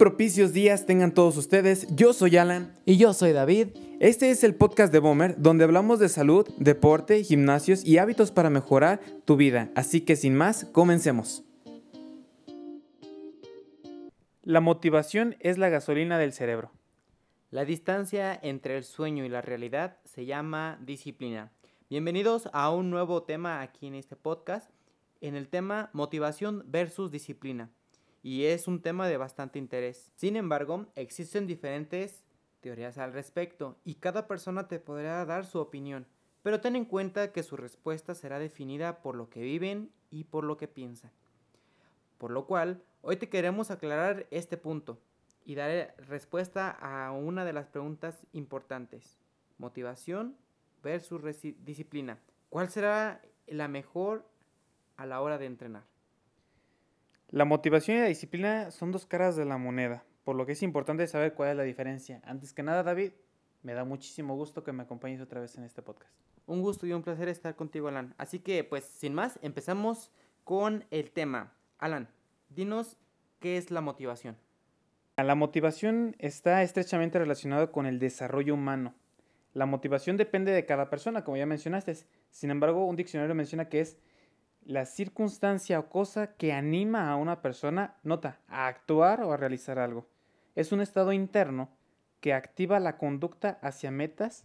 propicios días tengan todos ustedes. Yo soy Alan. Y yo soy David. Este es el podcast de Bomber, donde hablamos de salud, deporte, gimnasios y hábitos para mejorar tu vida. Así que sin más, comencemos. La motivación es la gasolina del cerebro. La distancia entre el sueño y la realidad se llama disciplina. Bienvenidos a un nuevo tema aquí en este podcast, en el tema motivación versus disciplina y es un tema de bastante interés. Sin embargo, existen diferentes teorías al respecto y cada persona te podrá dar su opinión, pero ten en cuenta que su respuesta será definida por lo que viven y por lo que piensan. Por lo cual, hoy te queremos aclarar este punto y dar respuesta a una de las preguntas importantes. Motivación versus disciplina. ¿Cuál será la mejor a la hora de entrenar? La motivación y la disciplina son dos caras de la moneda, por lo que es importante saber cuál es la diferencia. Antes que nada, David, me da muchísimo gusto que me acompañes otra vez en este podcast. Un gusto y un placer estar contigo, Alan. Así que, pues, sin más, empezamos con el tema. Alan, dinos qué es la motivación. La motivación está estrechamente relacionada con el desarrollo humano. La motivación depende de cada persona, como ya mencionaste. Sin embargo, un diccionario menciona que es la circunstancia o cosa que anima a una persona, nota, a actuar o a realizar algo. Es un estado interno que activa la conducta hacia metas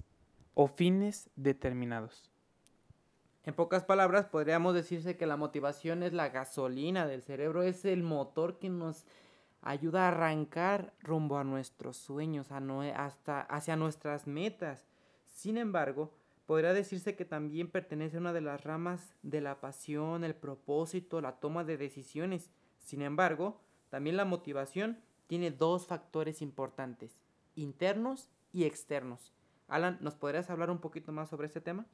o fines determinados. En pocas palabras, podríamos decirse que la motivación es la gasolina del cerebro, es el motor que nos ayuda a arrancar rumbo a nuestros sueños, hasta hacia nuestras metas. Sin embargo, podría decirse que también pertenece a una de las ramas de la pasión, el propósito, la toma de decisiones. Sin embargo, también la motivación tiene dos factores importantes, internos y externos. Alan, ¿nos podrías hablar un poquito más sobre este tema?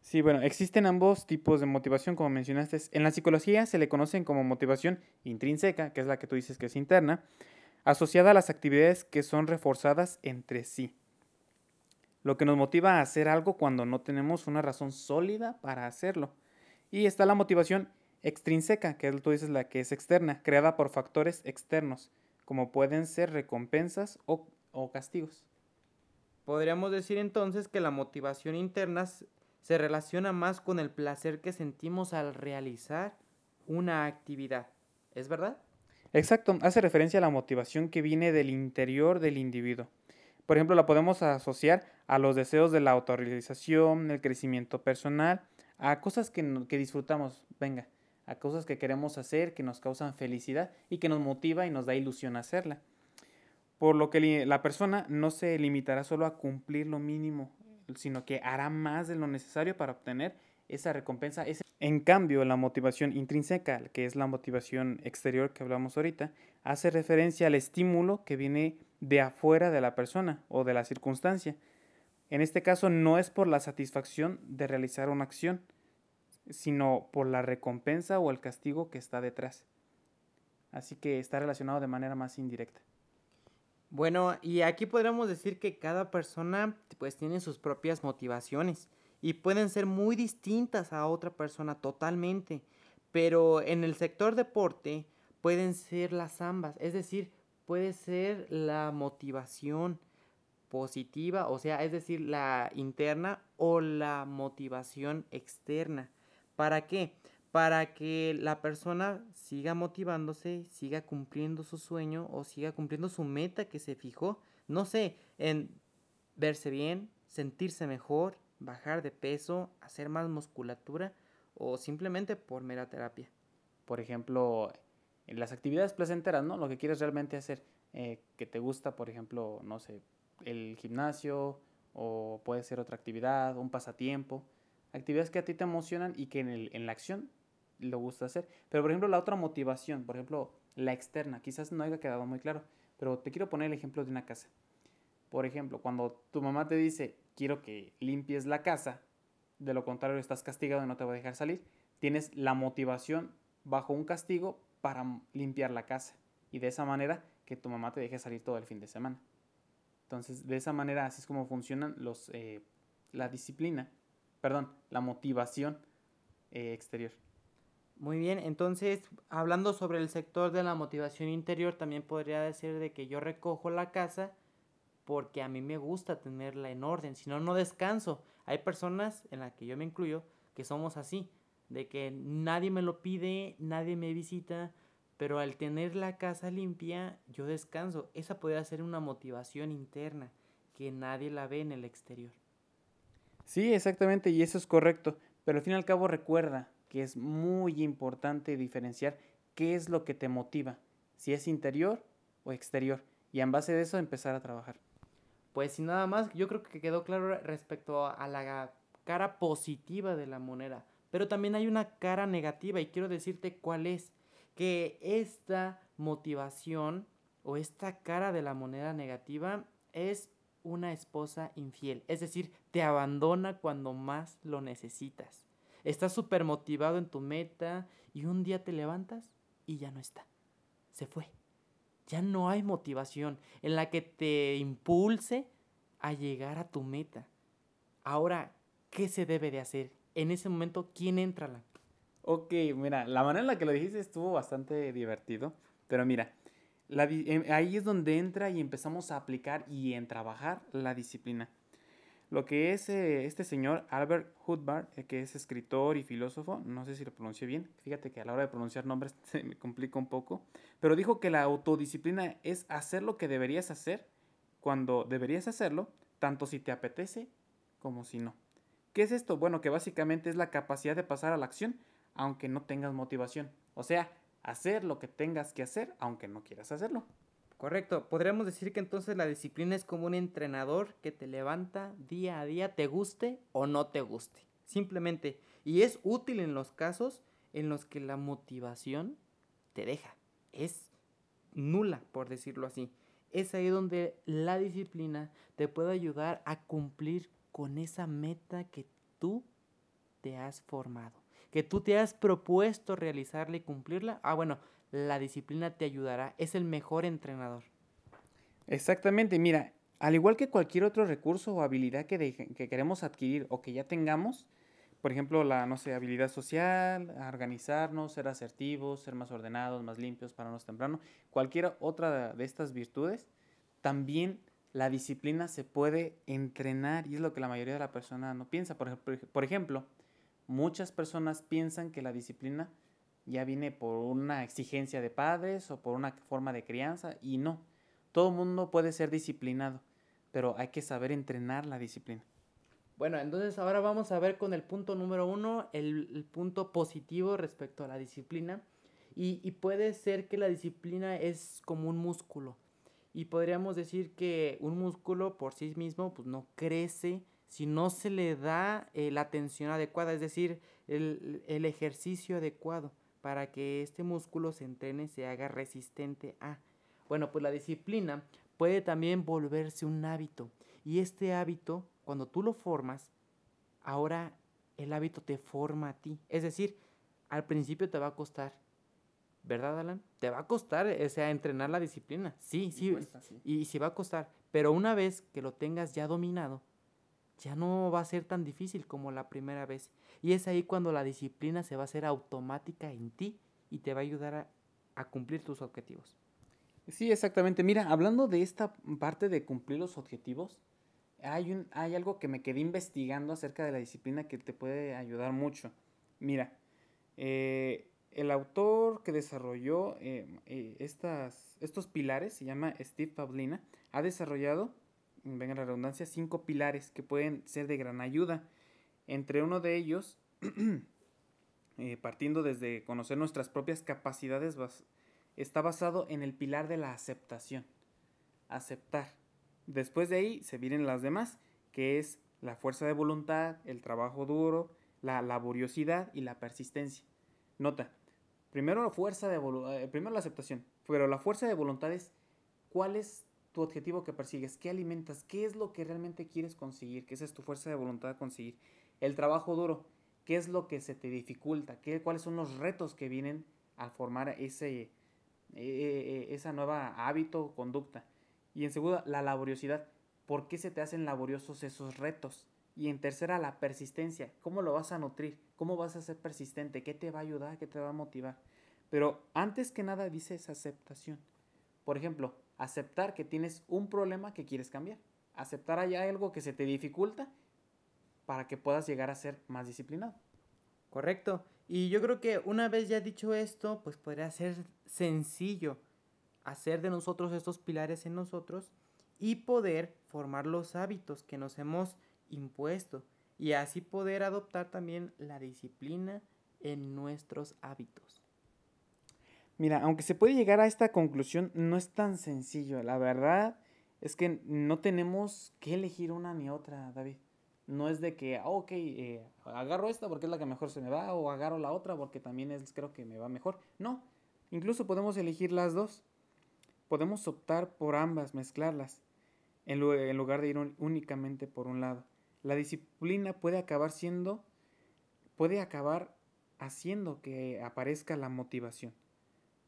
Sí, bueno, existen ambos tipos de motivación, como mencionaste. En la psicología se le conocen como motivación intrínseca, que es la que tú dices que es interna, asociada a las actividades que son reforzadas entre sí lo que nos motiva a hacer algo cuando no tenemos una razón sólida para hacerlo. Y está la motivación extrínseca, que tú dices la que es externa, creada por factores externos, como pueden ser recompensas o, o castigos. Podríamos decir entonces que la motivación interna se relaciona más con el placer que sentimos al realizar una actividad. ¿Es verdad? Exacto, hace referencia a la motivación que viene del interior del individuo. Por ejemplo, la podemos asociar a los deseos de la autorrealización, el crecimiento personal, a cosas que, disfrutamos, venga, a cosas que queremos hacer, que nos causan felicidad y que nos motiva y nos da ilusión hacerla. Por lo que la persona no se limitará solo a cumplir lo mínimo, sino que hará más de lo necesario para obtener esa recompensa. En cambio, la motivación intrínseca, que es la motivación exterior que hablamos ahorita, hace referencia al estímulo que viene de afuera de la persona o de la circunstancia. En este caso no es por la satisfacción de realizar una acción, sino por la recompensa o el castigo que está detrás. Así que está relacionado de manera más indirecta. Bueno, y aquí podríamos decir que cada persona pues tiene sus propias motivaciones y pueden ser muy distintas a otra persona totalmente, pero en el sector deporte pueden ser las ambas, es decir, puede ser la motivación positiva, o sea, es decir, la interna o la motivación externa. ¿Para qué? Para que la persona siga motivándose, siga cumpliendo su sueño o siga cumpliendo su meta que se fijó, no sé, en verse bien, sentirse mejor, bajar de peso, hacer más musculatura o simplemente por mera terapia. Por ejemplo, en las actividades placenteras, ¿no? Lo que quieres realmente hacer, eh, que te gusta, por ejemplo, no sé, el gimnasio o puede ser otra actividad, un pasatiempo, actividades que a ti te emocionan y que en, el, en la acción lo gusta hacer. Pero, por ejemplo, la otra motivación, por ejemplo, la externa, quizás no haya quedado muy claro, pero te quiero poner el ejemplo de una casa. Por ejemplo, cuando tu mamá te dice, quiero que limpies la casa, de lo contrario estás castigado y no te voy a dejar salir, tienes la motivación bajo un castigo para limpiar la casa y de esa manera que tu mamá te deje salir todo el fin de semana. Entonces, de esa manera, así es como funcionan los, eh, la disciplina, perdón, la motivación eh, exterior. Muy bien, entonces hablando sobre el sector de la motivación interior, también podría decir de que yo recojo la casa porque a mí me gusta tenerla en orden, si no, no descanso. Hay personas, en las que yo me incluyo, que somos así, de que nadie me lo pide, nadie me visita, pero al tener la casa limpia, yo descanso. Esa podría ser una motivación interna que nadie la ve en el exterior. Sí, exactamente, y eso es correcto. Pero al fin y al cabo recuerda, que es muy importante diferenciar qué es lo que te motiva, si es interior o exterior, y en base de eso empezar a trabajar. Pues sin nada más, yo creo que quedó claro respecto a la cara positiva de la moneda, pero también hay una cara negativa y quiero decirte cuál es, que esta motivación o esta cara de la moneda negativa es una esposa infiel, es decir, te abandona cuando más lo necesitas. Estás súper motivado en tu meta y un día te levantas y ya no está. Se fue. Ya no hay motivación en la que te impulse a llegar a tu meta. Ahora, ¿qué se debe de hacer? En ese momento, ¿quién entra? La... Ok, mira, la manera en la que lo dijiste estuvo bastante divertido, pero mira, em, ahí es donde entra y empezamos a aplicar y en trabajar la disciplina. Lo que es eh, este señor Albert Huthbard, eh, que es escritor y filósofo, no sé si lo pronuncié bien, fíjate que a la hora de pronunciar nombres se me complica un poco, pero dijo que la autodisciplina es hacer lo que deberías hacer cuando deberías hacerlo, tanto si te apetece como si no. ¿Qué es esto? Bueno, que básicamente es la capacidad de pasar a la acción aunque no tengas motivación. O sea, hacer lo que tengas que hacer aunque no quieras hacerlo. Correcto. Podríamos decir que entonces la disciplina es como un entrenador que te levanta día a día, te guste o no te guste. Simplemente. Y es útil en los casos en los que la motivación te deja. Es nula, por decirlo así. Es ahí donde la disciplina te puede ayudar a cumplir con esa meta que tú te has formado. Que tú te has propuesto realizarla y cumplirla. Ah, bueno, la disciplina te ayudará. Es el mejor entrenador. Exactamente, mira, al igual que cualquier otro recurso o habilidad que, que queremos adquirir o que ya tengamos, por ejemplo, la, no sé, habilidad social, organizarnos, ser asertivos, ser más ordenados, más limpios, pararnos temprano, cualquier otra de estas virtudes, también la disciplina se puede entrenar y es lo que la mayoría de la persona no piensa. Por, por ejemplo, muchas personas piensan que la disciplina ya viene por una exigencia de padres o por una forma de crianza y no. Todo mundo puede ser disciplinado, pero hay que saber entrenar la disciplina. Bueno, entonces ahora vamos a ver con el punto número uno, el, punto positivo respecto a la disciplina. Y, y, puede ser que la disciplina es como un músculo. Y podríamos decir que un músculo por sí mismo pues, no crece si no se le da eh, la atención adecuada, es decir, el, el ejercicio adecuado para que este músculo se entrene, se haga resistente a. Bueno, pues la disciplina puede también volverse un hábito. Y este hábito, cuando tú lo formas, ahora el hábito te forma a ti. Es decir, al principio te va a costar. ¿Verdad, Alan? Te va a costar, o sea, entrenar la disciplina. Sí, sí, sí. Y sí va a costar. Pero una vez que lo tengas ya dominado, ya no va a ser tan difícil como la primera vez. Y es ahí cuando la disciplina se va a hacer automática en ti y te va a ayudar a, cumplir tus objetivos. Sí, exactamente. Mira, hablando de esta parte de cumplir los objetivos, hay, hay algo que me quedé investigando acerca de la disciplina que te puede ayudar mucho. Mira, eh, el autor que desarrolló eh, eh, estos pilares, se llama Steve Pavlina, ha desarrollado venga la redundancia, cinco pilares que pueden ser de gran ayuda. Entre uno de ellos, eh, partiendo desde conocer nuestras propias capacidades, está basado en el pilar de la aceptación. Aceptar. Después de ahí se vienen las demás, que es la fuerza de voluntad, el trabajo duro, la laboriosidad y la persistencia. Nota, primero la fuerza de eh, primero la aceptación, pero la fuerza de voluntad es cuál es tu objetivo que persigues, qué alimentas, qué es lo que realmente quieres conseguir, qué es tu fuerza de voluntad de conseguir. El trabajo duro, qué es lo que se te dificulta, ¿Qué, cuáles son los retos que vienen al formar ese, eh, esa nueva hábito conducta. Y en segundo, la laboriosidad, ¿por qué se te hacen laboriosos esos retos? Y en tercera, la persistencia, ¿cómo lo vas a nutrir? ¿Cómo vas a ser persistente? ¿Qué te va a ayudar? ¿Qué te va a motivar? Pero antes que nada dice esa aceptación. Por ejemplo, aceptar que tienes un problema que quieres cambiar. Aceptar allá algo que se te dificulta para que puedas llegar a ser más disciplinado. Correcto. Y yo creo que una vez ya dicho esto, pues podría ser sencillo hacer de nosotros estos pilares en nosotros y poder formar los hábitos que nos hemos impuesto y así poder adoptar también la disciplina en nuestros hábitos. Mira, aunque se puede llegar a esta conclusión, no es tan sencillo. La verdad es que no tenemos que elegir una ni otra, David. No es de que, ah, ok, eh, agarro esta porque es la que mejor se me va, o agarro la otra porque también es, creo que me va mejor. No, incluso podemos elegir las dos. Podemos optar por ambas, mezclarlas, en, lugar de ir únicamente por un lado. La disciplina puede acabar siendo, puede acabar haciendo que aparezca la motivación.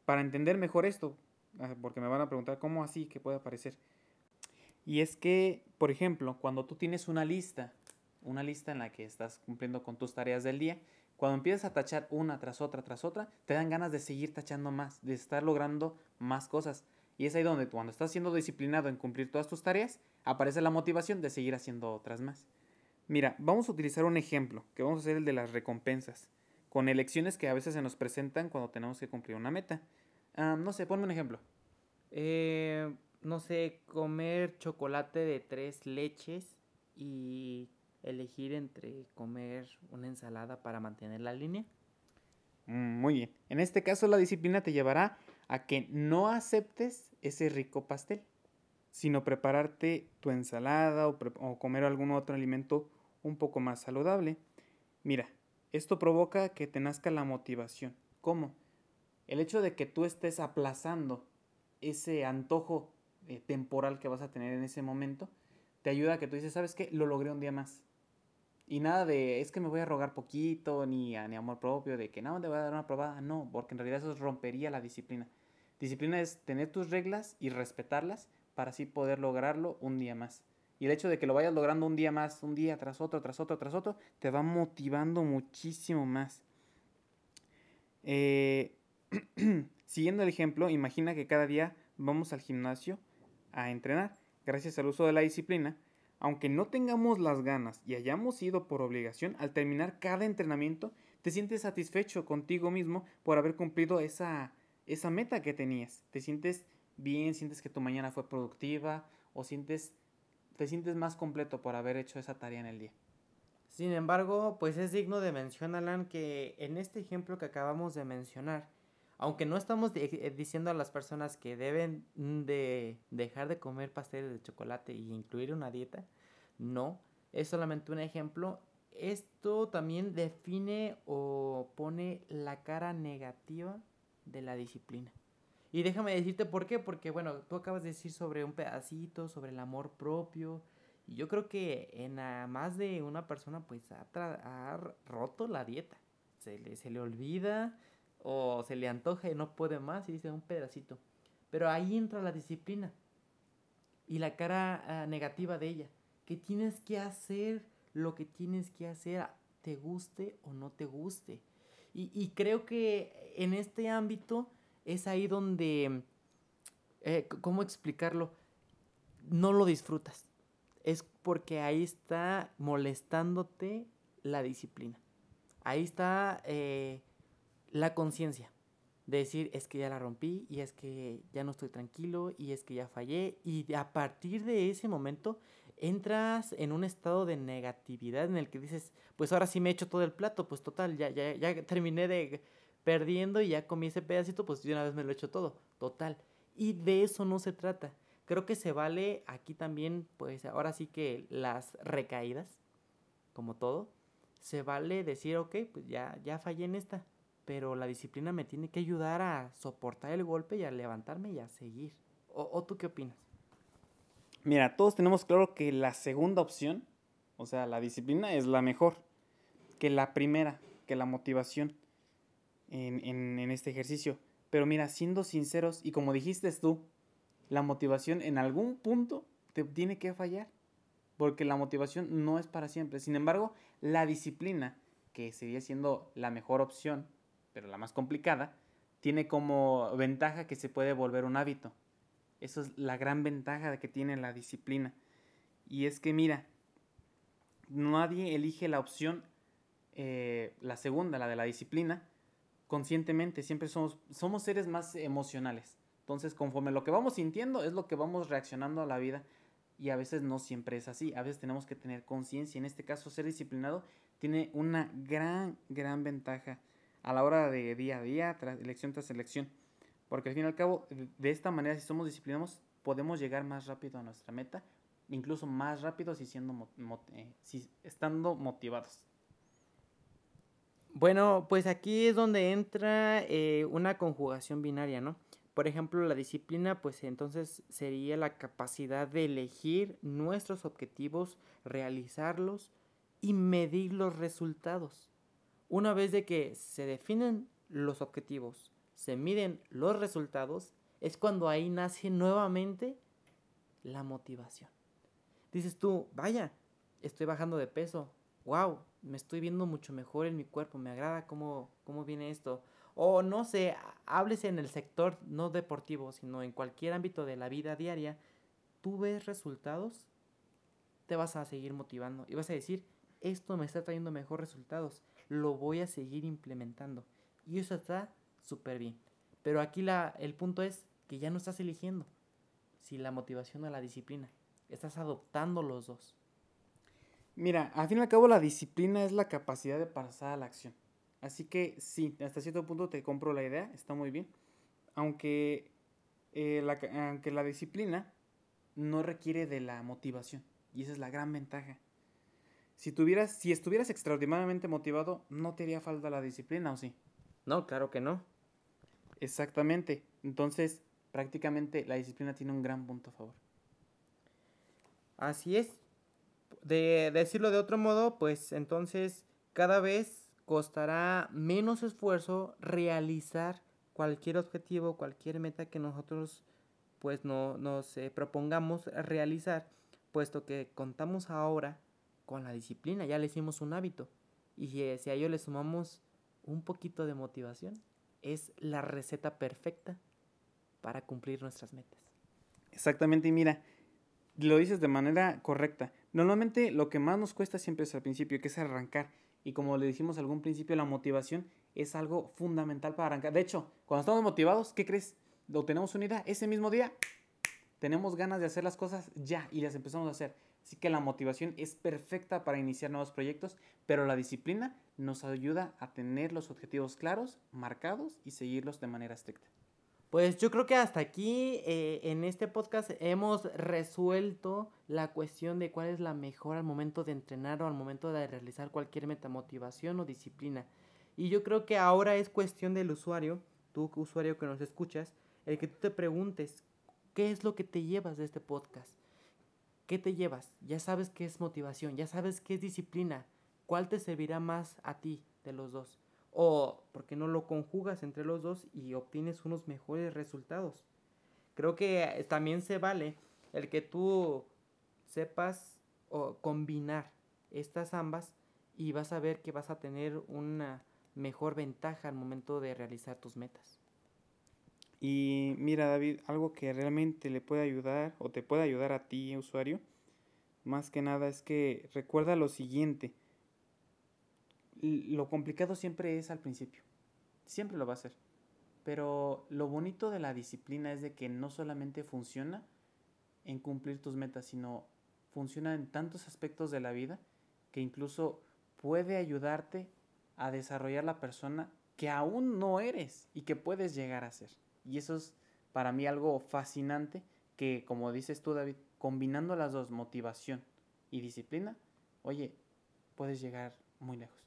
Para entender mejor esto, ah, porque me van a preguntar cómo así que puede aparecer. Y es que, por ejemplo, cuando tú tienes una lista, una lista en la que estás cumpliendo con tus tareas del día, cuando empiezas a tachar una tras otra tras otra, te dan ganas de seguir tachando más, de estar logrando más cosas. Y es ahí donde cuando estás siendo disciplinado en cumplir todas tus tareas, aparece la motivación de seguir haciendo otras más. Mira, vamos a utilizar un ejemplo, que vamos a hacer el de las recompensas, con elecciones que a veces se nos presentan cuando tenemos que cumplir una meta. No sé, ponme un ejemplo. Eh, no sé, comer chocolate de tres leches y elegir entre comer una ensalada para mantener la línea. Mm, muy bien. En este caso la disciplina te llevará a que no aceptes ese rico pastel, sino prepararte tu ensalada o, o comer algún otro alimento un poco más saludable. Mira, esto provoca que te nazca la motivación. ¿Cómo? El hecho de que tú estés aplazando ese antojo eh, temporal que vas a tener en ese momento, te ayuda a que tú dices, ¿sabes qué? Lo logré un día más. Y nada de, es que me voy a rogar poquito, ni, ni amor propio, de que no, te voy a dar una probada. No, porque en realidad eso rompería la disciplina. Disciplina es tener tus reglas y respetarlas para así poder lograrlo un día más. Y el hecho de que lo vayas logrando un día más, un día tras otro, tras otro, tras otro, te va motivando muchísimo más. Eh, siguiendo el ejemplo, imagina que cada día vamos al gimnasio a entrenar. Gracias al uso de la disciplina, aunque no tengamos las ganas y hayamos ido por obligación, al terminar cada entrenamiento, te sientes satisfecho contigo mismo por haber cumplido esa, esa meta que tenías. Te sientes bien, sientes que tu mañana fue productiva o sientes te sientes más completo por haber hecho esa tarea en el día. Sin embargo, pues es digno de mencionar, Alan, que en este ejemplo que acabamos de mencionar, aunque no estamos eh, diciendo a las personas que deben de dejar de comer pasteles de chocolate y incluir una dieta, no, es solamente un ejemplo. Esto también define o pone la cara negativa de la disciplina. Y déjame decirte por qué, porque bueno, tú acabas de decir sobre un pedacito, sobre el amor propio. Y yo creo que en más de una persona pues ha, roto la dieta. Se le, se le olvida o se le antoja y no puede más y dice un pedacito. Pero ahí entra la disciplina y la cara ah, negativa de ella. Que tienes que hacer lo que tienes que hacer, te guste o no te guste. Y, y creo que en este ámbito es ahí donde, eh, ¿cómo explicarlo? No lo disfrutas. Es porque ahí está molestándote la disciplina. Ahí está eh, la conciencia. De decir, es que ya la rompí y es que ya no estoy tranquilo y es que ya fallé. Y a partir de ese momento entras en un estado de negatividad en el que dices, pues ahora sí me he hecho todo el plato, pues total, ya, ya, ya terminé de perdiendo y ya comí ese pedacito, pues de una vez me lo he hecho todo, total. Y de eso no se trata. Creo que se vale aquí también, pues ahora sí que las recaídas, como todo, se vale decir, ok, pues ya, ya fallé en esta, pero la disciplina me tiene que ayudar a soportar el golpe y a levantarme y a seguir. ¿O, o tú qué opinas? Mira, todos tenemos claro que la segunda opción, o sea, la disciplina es la mejor que la primera, que la motivación en, este ejercicio. Pero mira, siendo sinceros, y como dijiste tú, la motivación en algún punto te tiene que fallar. Porque la motivación no es para siempre. Sin embargo, la disciplina que sería siendo la mejor opción, pero la más complicada, tiene como ventaja que se puede volver un hábito. Eso es la gran ventaja que tiene la disciplina. Y es que mira, nadie elige la opción, eh, la segunda, la de la disciplina, conscientemente. Siempre somos, somos seres más emocionales. Entonces, conforme lo que vamos sintiendo es lo que vamos reaccionando a la vida. Y a veces no siempre es así. A veces tenemos que tener conciencia. En este caso, ser disciplinado tiene una gran, gran ventaja a la hora de día a día, tras elección tras elección. Porque al fin y al cabo, de esta manera, si somos disciplinados, podemos llegar más rápido a nuestra meta, incluso más rápido si, siendo, eh, si estando motivados. Bueno, pues aquí es donde entra eh, una conjugación binaria, ¿no? Por ejemplo, la disciplina, pues entonces sería la capacidad de elegir nuestros objetivos, realizarlos y medir los resultados. Una vez de que se definen los objetivos, se miden los resultados, es cuando ahí nace nuevamente la motivación. Dices tú, vaya, estoy bajando de peso, wow, me estoy viendo mucho mejor en mi cuerpo, me agrada cómo, cómo viene esto. O no sé, háblese en el sector no deportivo, sino en cualquier ámbito de la vida diaria, tú ves resultados, te vas a seguir motivando y vas a decir, esto me está trayendo mejores resultados, lo voy a seguir implementando. Y eso está súper bien. Pero aquí la, el punto es que ya no estás eligiendo si la motivación o la disciplina. Estás adoptando los dos. Mira, al fin y al cabo la disciplina es la capacidad de pasar a la acción. Así que sí, hasta cierto punto te compro la idea, está muy bien. Aunque, eh, la, aunque la disciplina no requiere de la motivación. Y esa es la gran ventaja. Si, tuvieras, si estuvieras extraordinariamente motivado, no te haría falta la disciplina, ¿o sí? No, claro que no. Exactamente. Entonces, prácticamente la disciplina tiene un gran punto a favor. Así es. De decirlo de otro modo, pues entonces cada vez costará menos esfuerzo realizar cualquier objetivo, cualquier meta que nosotros pues no, nos eh, propongamos realizar, puesto que contamos ahora con la disciplina, ya le hicimos un hábito. Y si, si a ello le sumamos un poquito de motivación, es la receta perfecta para cumplir nuestras metas. Exactamente, y mira, lo dices de manera correcta. Normalmente lo que más nos cuesta siempre es al principio, que es arrancar. Y como le dijimos al algún principio, la motivación es algo fundamental para arrancar. De hecho, cuando estamos motivados, ¿qué crees? Lo tenemos unida ese mismo día, tenemos ganas de hacer las cosas ya y las empezamos a hacer. Así que la motivación es perfecta para iniciar nuevos proyectos, pero la disciplina nos ayuda a tener los objetivos claros, marcados y seguirlos de manera estricta. Pues yo creo que hasta aquí eh, en este podcast hemos resuelto la cuestión de cuál es la mejor al momento de entrenar o al momento de realizar cualquier metamotivación o disciplina. Y yo creo que ahora es cuestión del usuario, tú usuario que nos escuchas, el que tú te preguntes, ¿qué es lo que te llevas de este podcast? ¿Qué te llevas? Ya sabes qué es motivación, ya sabes qué es disciplina. ¿Cuál te servirá más a ti de los dos? O porque no lo conjugas entre los dos y obtienes unos mejores resultados. Creo que también se vale el que tú sepas o combinar estas ambas y vas a ver que vas a tener una mejor ventaja al momento de realizar tus metas. Y mira David, algo que realmente le puede ayudar o te puede ayudar a ti, usuario, más que nada es que recuerda lo siguiente, lo complicado siempre es al principio. Siempre lo va a ser. Pero lo bonito de la disciplina es de que no solamente funciona en cumplir tus metas, sino funciona en tantos aspectos de la vida que incluso puede ayudarte a desarrollar la persona que aún no eres y que puedes llegar a ser. Y eso es para mí algo fascinante que, como dices tú, David, combinando las dos, motivación y disciplina, oye, puedes llegar muy lejos.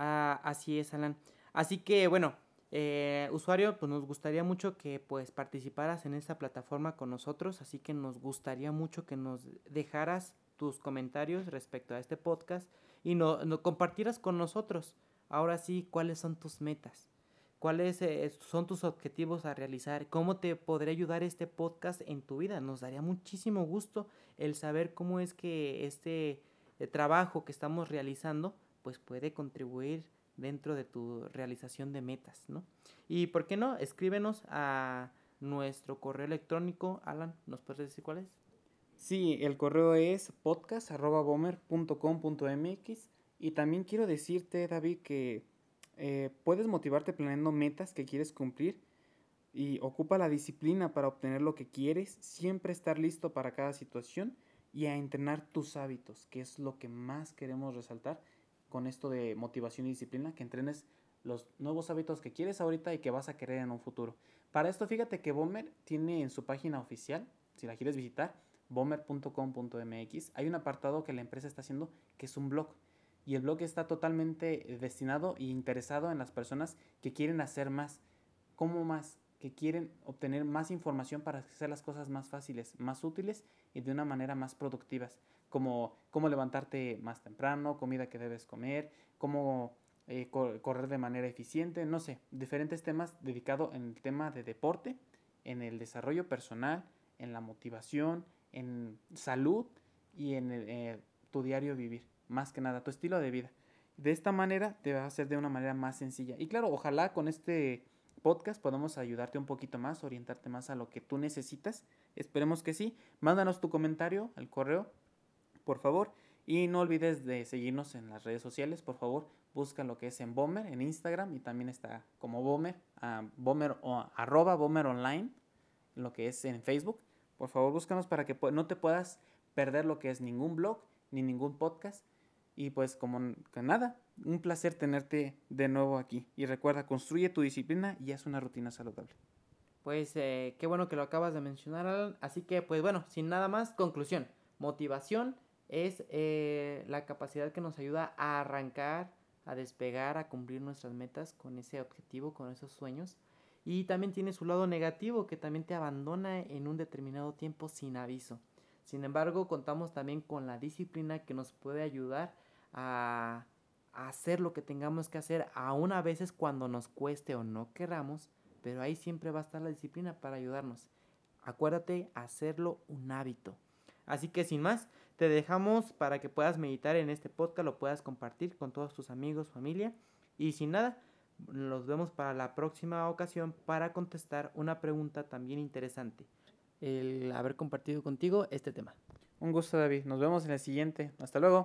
Ah, así es, Alan. Así que bueno, eh, usuario, pues nos gustaría mucho que pues participaras en esta plataforma con nosotros, así que nos gustaría mucho que nos dejaras tus comentarios respecto a este podcast y no, no compartieras con nosotros. Ahora sí, cuáles son tus metas, cuáles eh, son tus objetivos a realizar, cómo te podría ayudar este podcast en tu vida. Nos daría muchísimo gusto el saber cómo es que este eh, trabajo que estamos realizando pues puede contribuir dentro de tu realización de metas, ¿no? Y por qué no, escríbenos a nuestro correo electrónico. Alan, ¿nos puedes decir cuál es? Sí, el correo es podcast.bomer.com.mx y también quiero decirte, David, que eh, puedes motivarte planeando metas que quieres cumplir y ocupa la disciplina para obtener lo que quieres, siempre estar listo para cada situación y a entrenar tus hábitos, que es lo que más queremos resaltar con esto de motivación y disciplina, que entrenes los nuevos hábitos que quieres ahorita y que vas a querer en un futuro. Para esto, fíjate que Bomber tiene en su página oficial, si la quieres visitar, bomber.com.mx, hay un apartado que la empresa está haciendo que es un blog. Y el blog está totalmente destinado e interesado en las personas que quieren hacer más. ¿Cómo más? Que quieren obtener más información para hacer las cosas más fáciles, más útiles y de una manera más productivas. Como cómo levantarte más temprano, comida que debes comer, cómo eh, correr de manera eficiente, no sé, diferentes temas dedicados en el tema de deporte, en el desarrollo personal, en la motivación, en salud y en eh, tu diario vivir, más que nada, tu estilo de vida. De esta manera te va a hacer de una manera más sencilla. Y claro, ojalá con este podcast podamos ayudarte un poquito más, orientarte más a lo que tú necesitas. Esperemos que sí. Mándanos tu comentario al correo, por favor. Y no olvides de seguirnos en las redes sociales, por favor busca lo que es en Bomber, en Instagram, y también está como Bomber, Bomber o arroba Bomber Online, lo que es en Facebook. Por favor, búscanos para que no te puedas perder lo que es ningún blog ni ningún podcast. Y pues como que nada, un placer tenerte de nuevo aquí. Y recuerda, construye tu disciplina y haz una rutina saludable. Pues eh, qué bueno que lo acabas de mencionar, Alan. Así que pues bueno, sin nada más, conclusión. Motivación es eh, la capacidad que nos ayuda a arrancar a despegar, a cumplir nuestras metas con ese objetivo, con esos sueños. Y también tiene su lado negativo, que también te abandona en un determinado tiempo sin aviso. Sin embargo, contamos también con la disciplina que nos puede ayudar a, hacer lo que tengamos que hacer, aún a veces cuando nos cueste o no queramos, pero ahí siempre va a estar la disciplina para ayudarnos. Acuérdate, hacerlo un hábito. Así que sin más, te dejamos para que puedas meditar en este podcast, lo puedas compartir con todos tus amigos, familia. Y sin nada, nos vemos para la próxima ocasión para contestar una pregunta también interesante. El haber compartido contigo este tema. Un gusto, David. Nos vemos en el siguiente. Hasta luego.